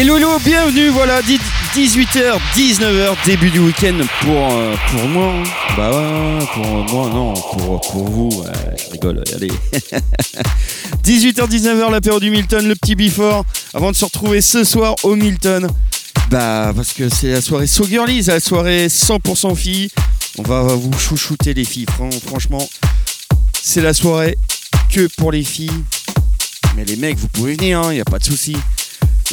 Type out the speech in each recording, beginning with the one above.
Hello, hello, bienvenue, voilà, 18h, 19h, début du week-end pour, euh, pour moi. hein. Bah ouais, pour moi, non, pour, pour vous, je rigole, allez. 18h, 19h, l'apéro du Milton, le petit before, avant de se retrouver ce soir au Milton. Bah, parce que c'est la soirée So Girly, c'est la soirée 100% filles. On va vous chouchouter les filles, Fran- franchement. C'est la soirée que pour les filles. Mais les mecs, vous pouvez venir, il n'y a pas de souci.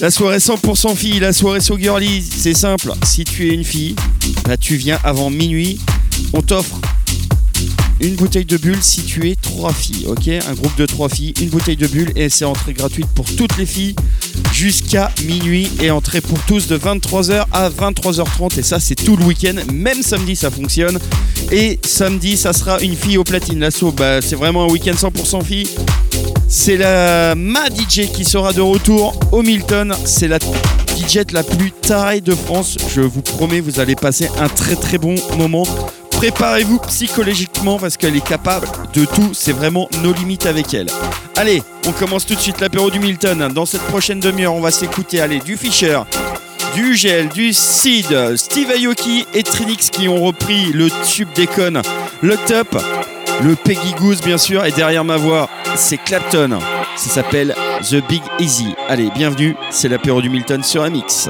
La soirée 100% filles, la soirée So Girly, c'est simple. Si tu es une fille, bah tu viens avant minuit. On t'offre une bouteille de bulle si tu es trois filles, ok? Un groupe de trois filles, une bouteille de bulle et c'est entrée gratuite pour toutes les filles jusqu'à minuit et entrée pour tous de 23h à 23h30 et ça c'est tout le week-end, même samedi ça fonctionne et samedi ça sera une fille au platine. L'assaut, bah, c'est vraiment un week-end 100% filles. C'est la ma DJ qui sera de retour au Milton. C'est la DJ la plus tarée de France. Je vous promets, vous allez passer un très très bon moment. Préparez-vous psychologiquement parce qu'elle est capable de tout. C'est vraiment nos limites avec elle. Allez, on commence tout de suite l'apéro du Milton. Dans cette prochaine demi-heure, on va s'écouter allez, du Fischer, du Gel, du Seed, Steve Aoki et Trinix qui ont repris le tube déconne, le top, le Peggy Goose bien sûr, et derrière ma voix, c'est Clapton. Ça s'appelle The Big Easy. Allez, bienvenue, c'est l'apéro du Milton sur Amix.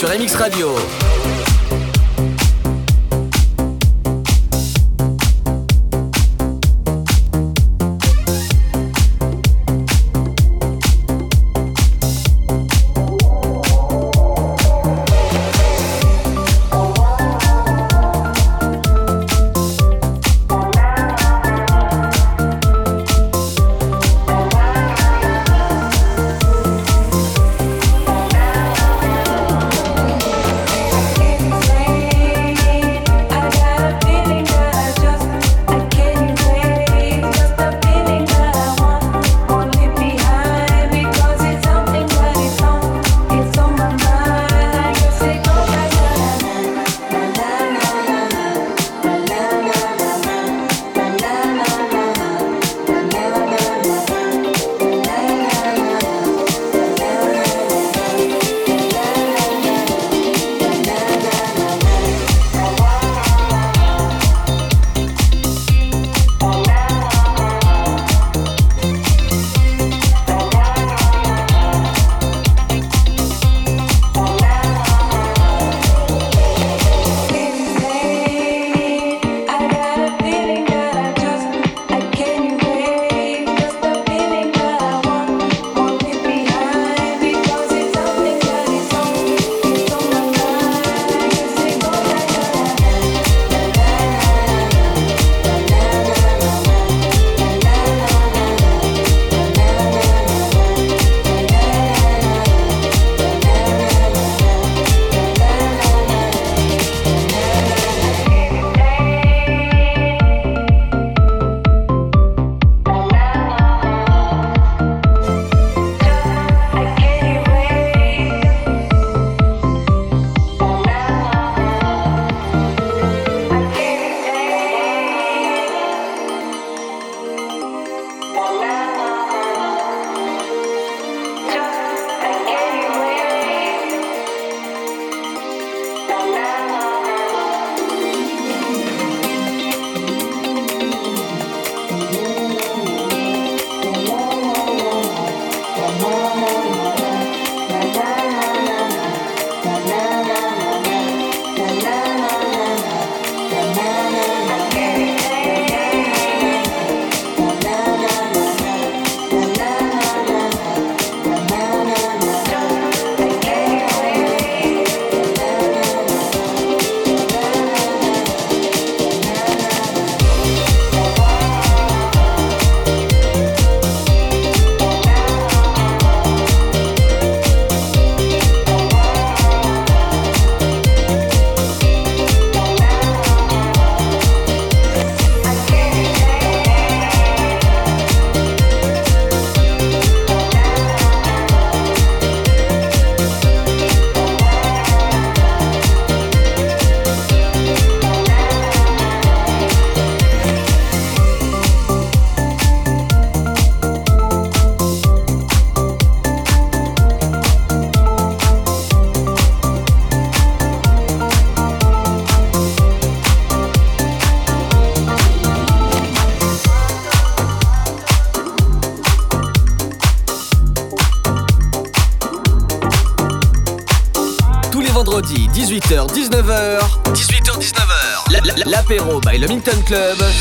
Sur MX Radio.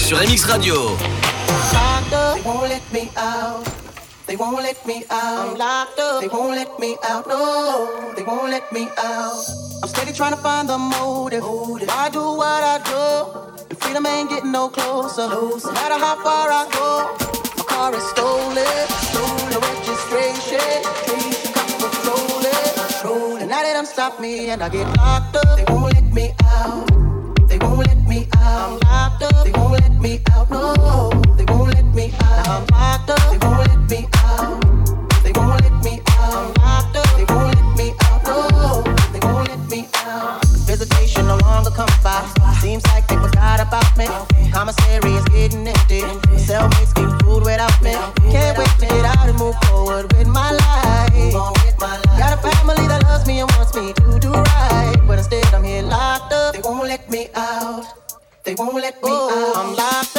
sur MX Radio. They won't let me out. I'm locked up. They won't let me out. No, they won't let me out. I'm steady trying to find the motive. motive. I do what I do. The freedom ain't getting no closer. closer. No matter how far I go, my car is stolen. Stolen registration. Now they stop me and I get locked up. They won't let me. Cellmates can food without me. Can't wait to get out and move forward with my life. Got a family that loves me and wants me to do right. But instead, I'm here locked up. They won't let me out. They won't let me out. I'm locked up.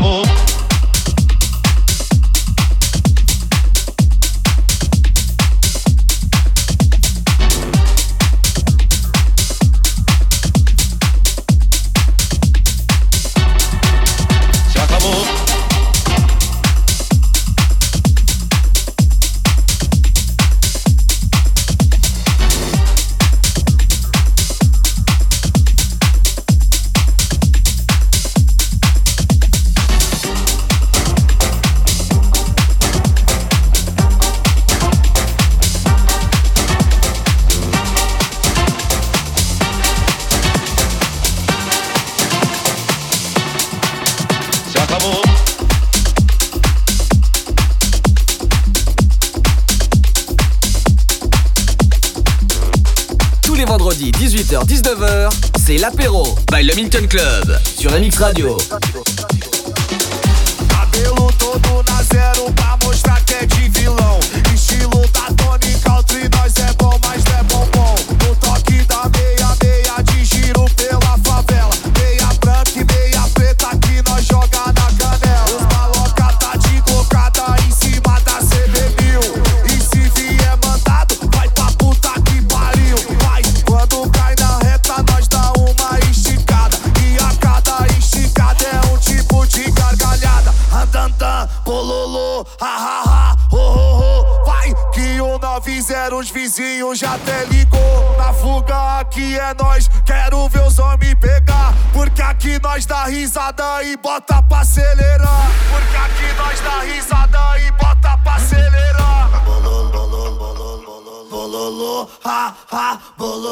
favor. Radio.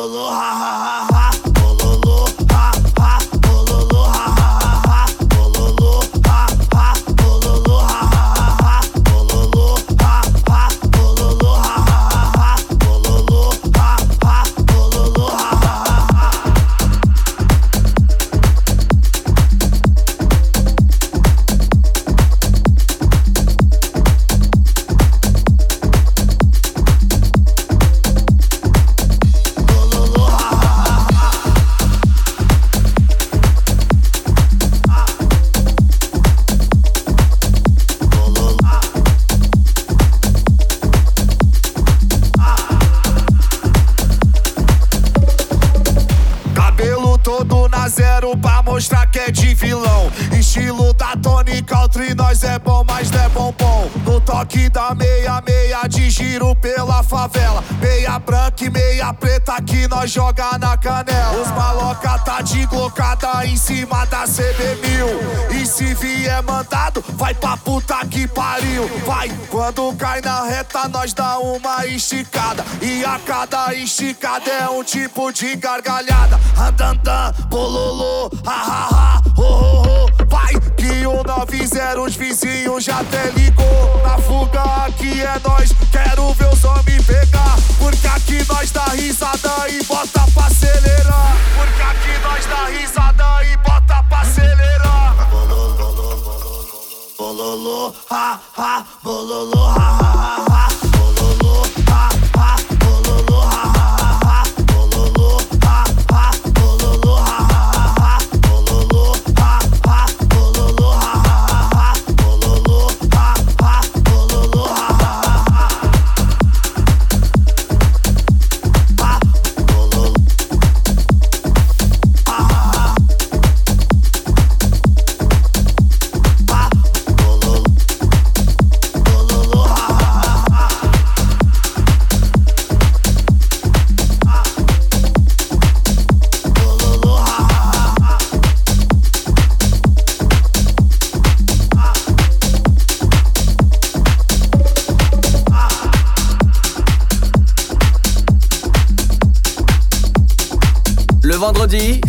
Aloha. esticada. E a cada esticada é um tipo de gargalhada. dan bololô, ha ha ha, ho ho ho. Vai que o 90 os vizinhos já até ligou. Na fuga aqui é nós.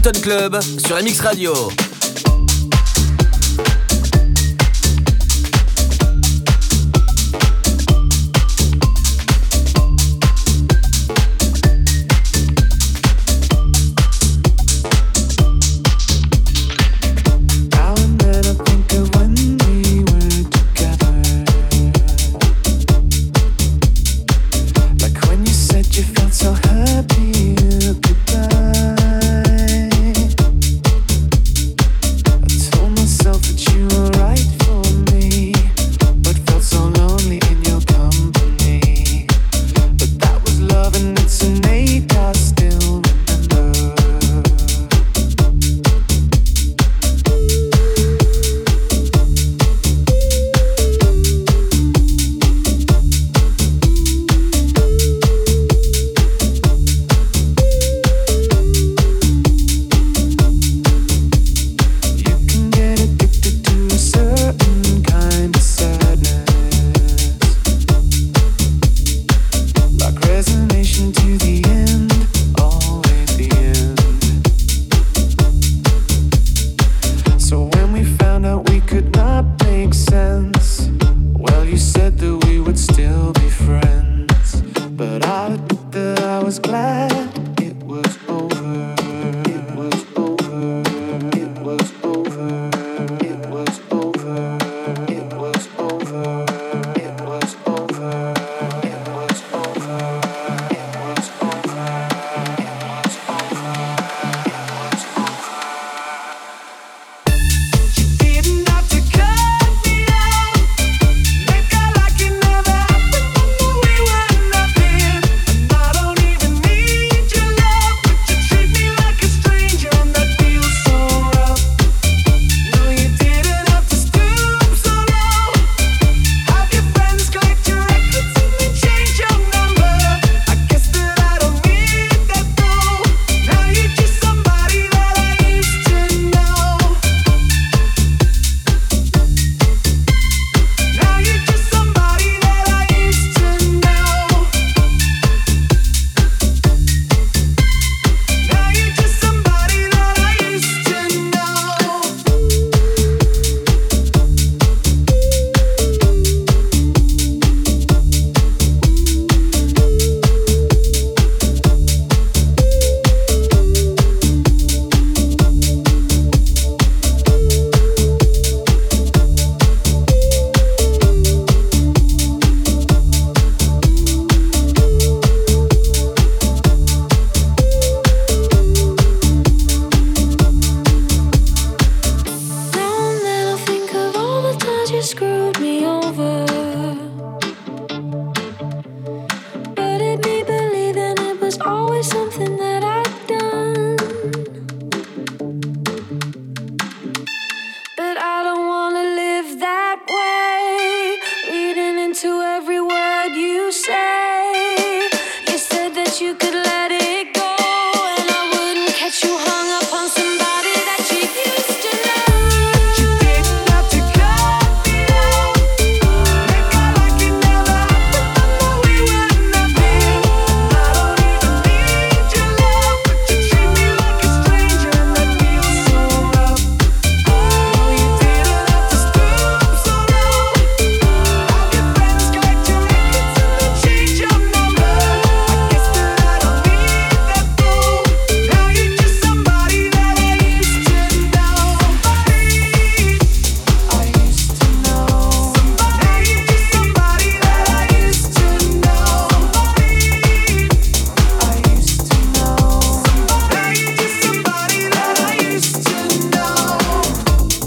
Club sur MX Radio.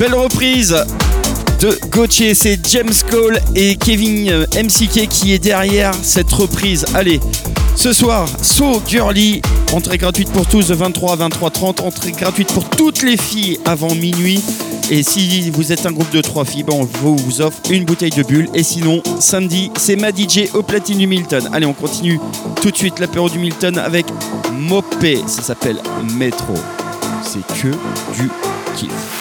Belle reprise de Gauthier, c'est James Cole et Kevin euh, MCK qui est derrière cette reprise. Allez, ce soir, So Girly, entrée gratuite pour tous de 23 à 23 30, entrée gratuite pour toutes les filles avant minuit. Et si vous êtes un groupe de trois filles, ben on vous offre une bouteille de bulle. Et sinon, samedi, c'est ma DJ au platine du Milton. Allez, on continue tout de suite l'apéro du Milton avec Mopé. Ça s'appelle Metro. C'est que du kiff.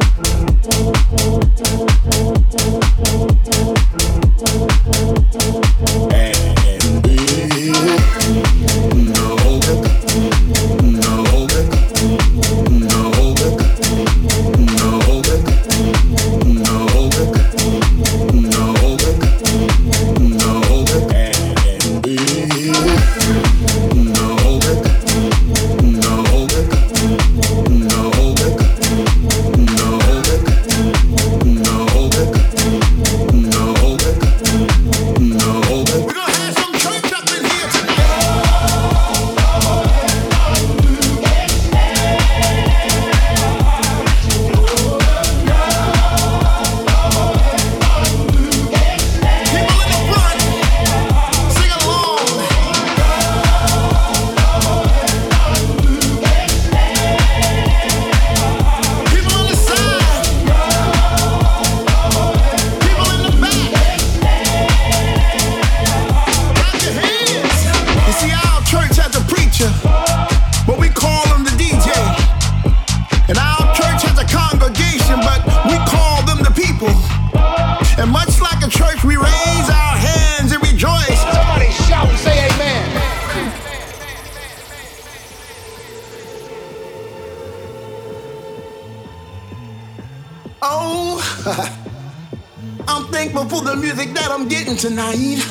Oh, I'm thankful for the music that I'm getting tonight.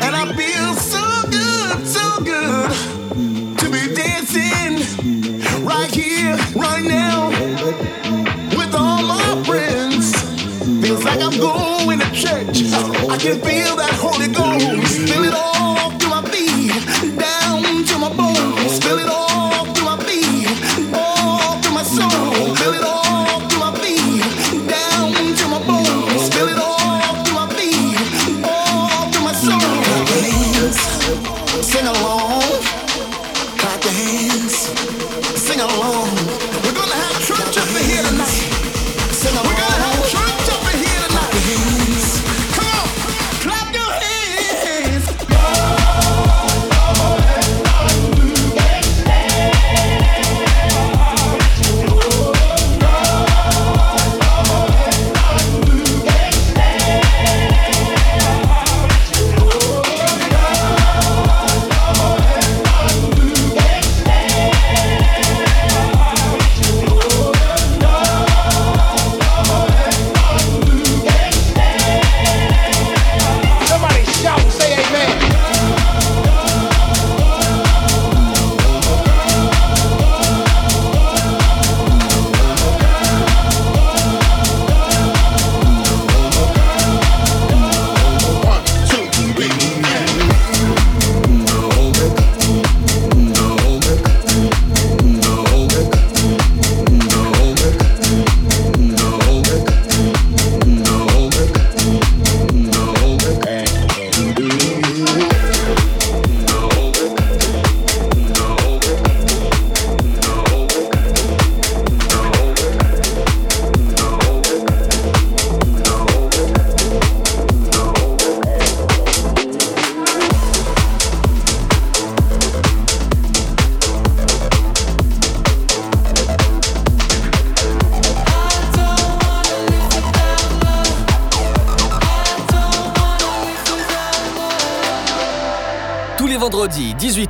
and I feel so good, so good to be dancing right here, right now with all my friends. Feels like I'm going to church. I can feel that Holy Ghost.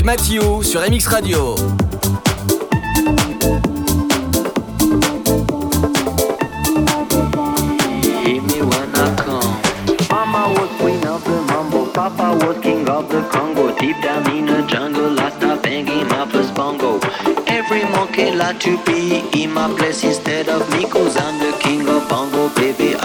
Mathieu sur MX Radio. Papa was king of the Congo. Deep down in the jungle, I start banging my first bongo. Every monkey like to be in my place instead of me, cause I'm the king of bongo, baby.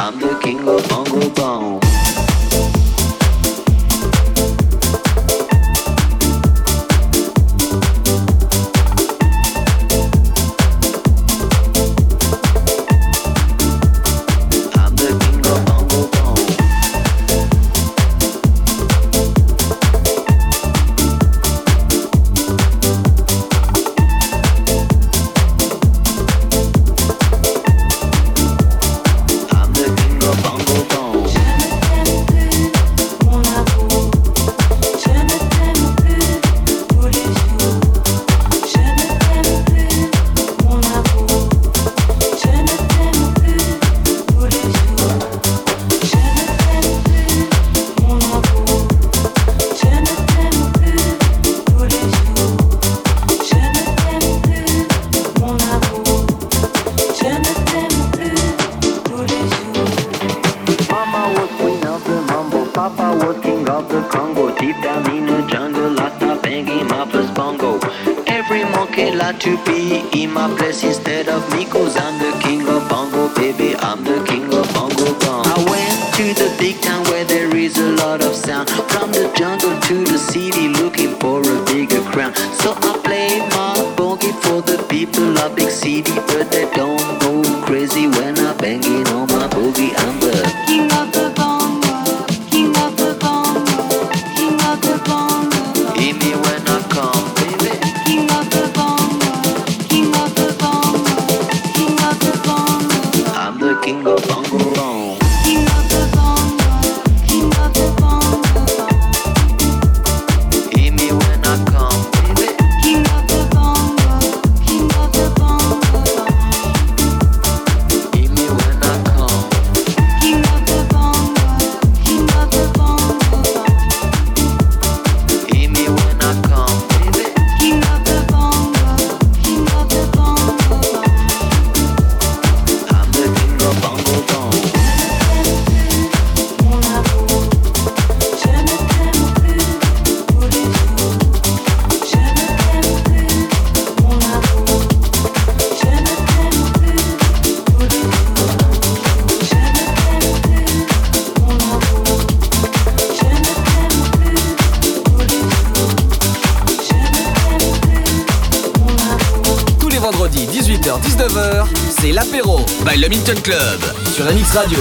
to be in my place instead of me, cause I'm vendredi 18h-19h, c'est l'apéro by le Minton Club sur la Radio.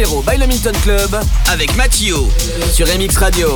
L'apéro by le Minton Club avec Mathieu sur MX Radio.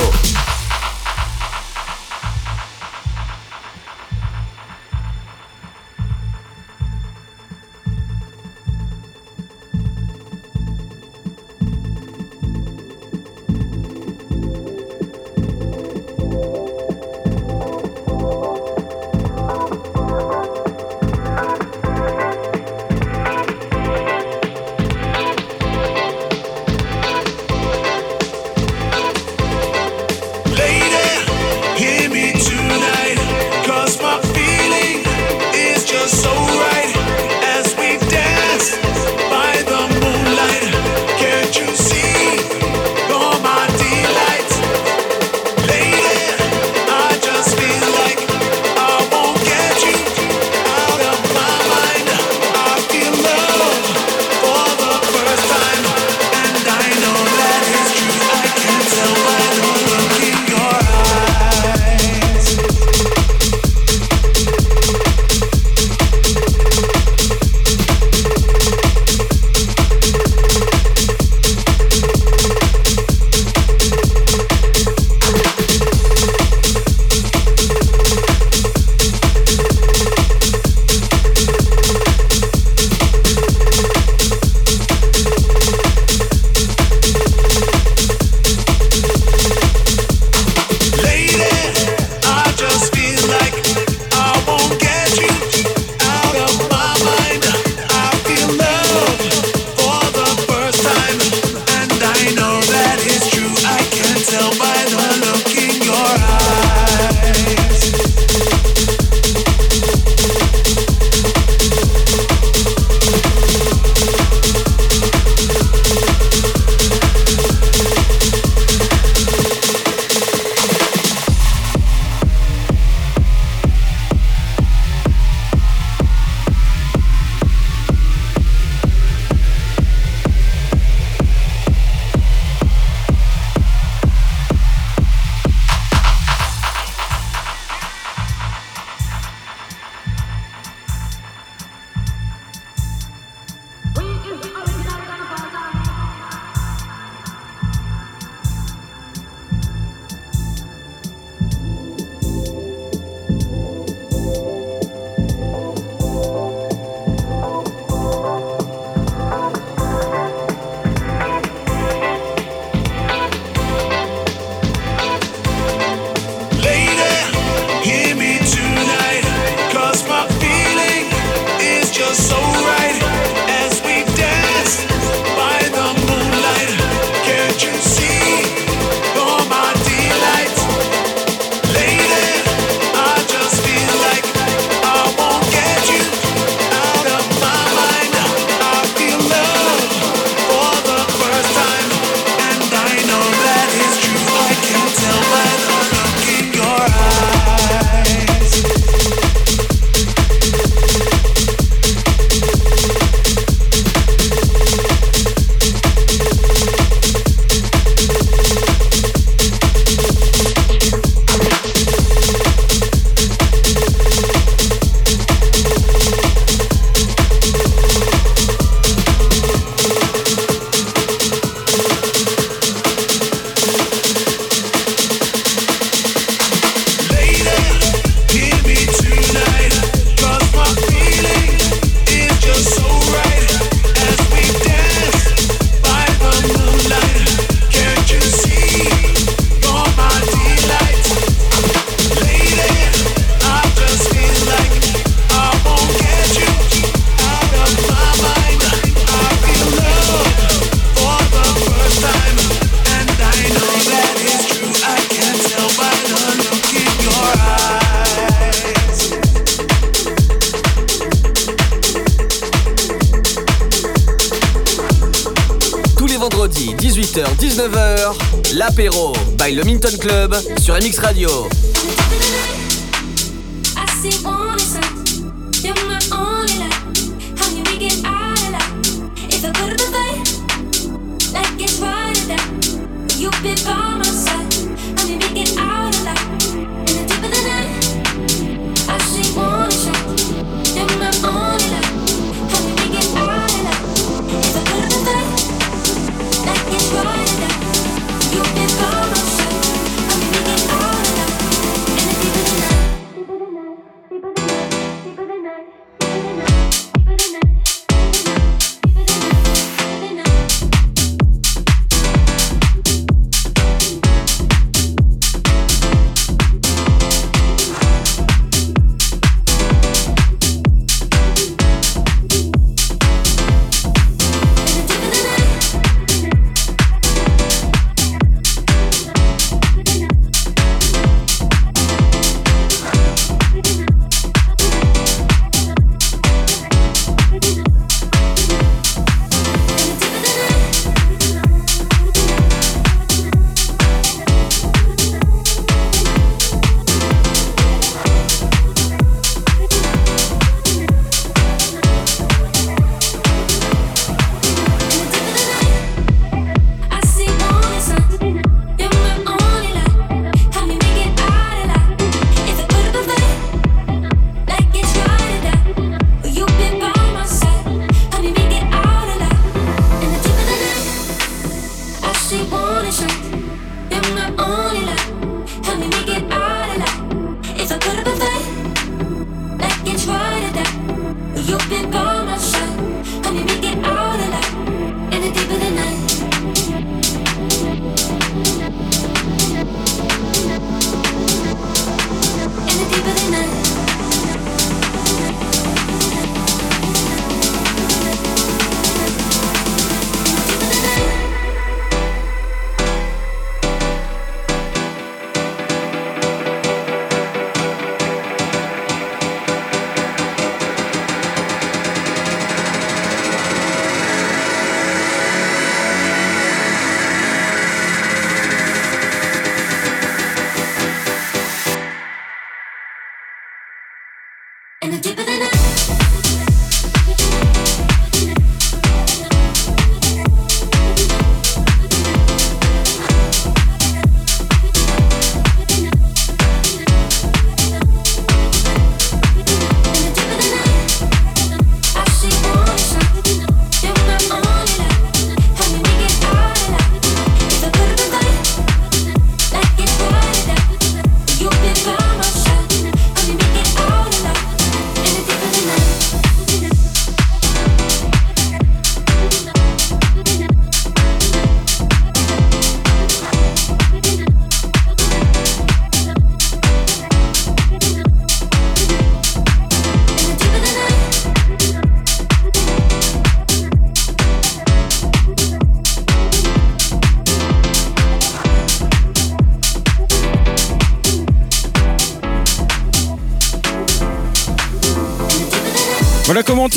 Sur Radio.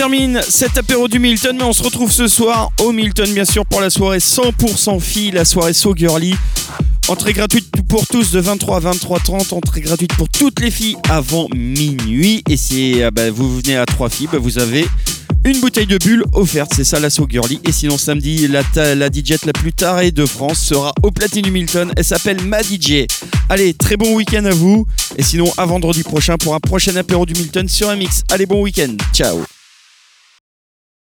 Termine cet apéro du Milton, mais on se retrouve ce soir au Milton, bien sûr, pour la soirée 100% filles, la soirée So Girly. Entrée gratuite pour tous de 23 à 23h30, entrée gratuite pour toutes les filles avant minuit. Et si ah bah, vous venez à trois filles, bah, vous avez une bouteille de bulle offerte, c'est ça la So Girly. Et sinon samedi, la, la DJ la plus tarée de France sera au platine du Milton. Elle s'appelle Ma DJ. Allez, très bon week-end à vous. Et sinon, à vendredi prochain pour un prochain apéro du Milton sur un mix. Allez, bon week-end. Ciao.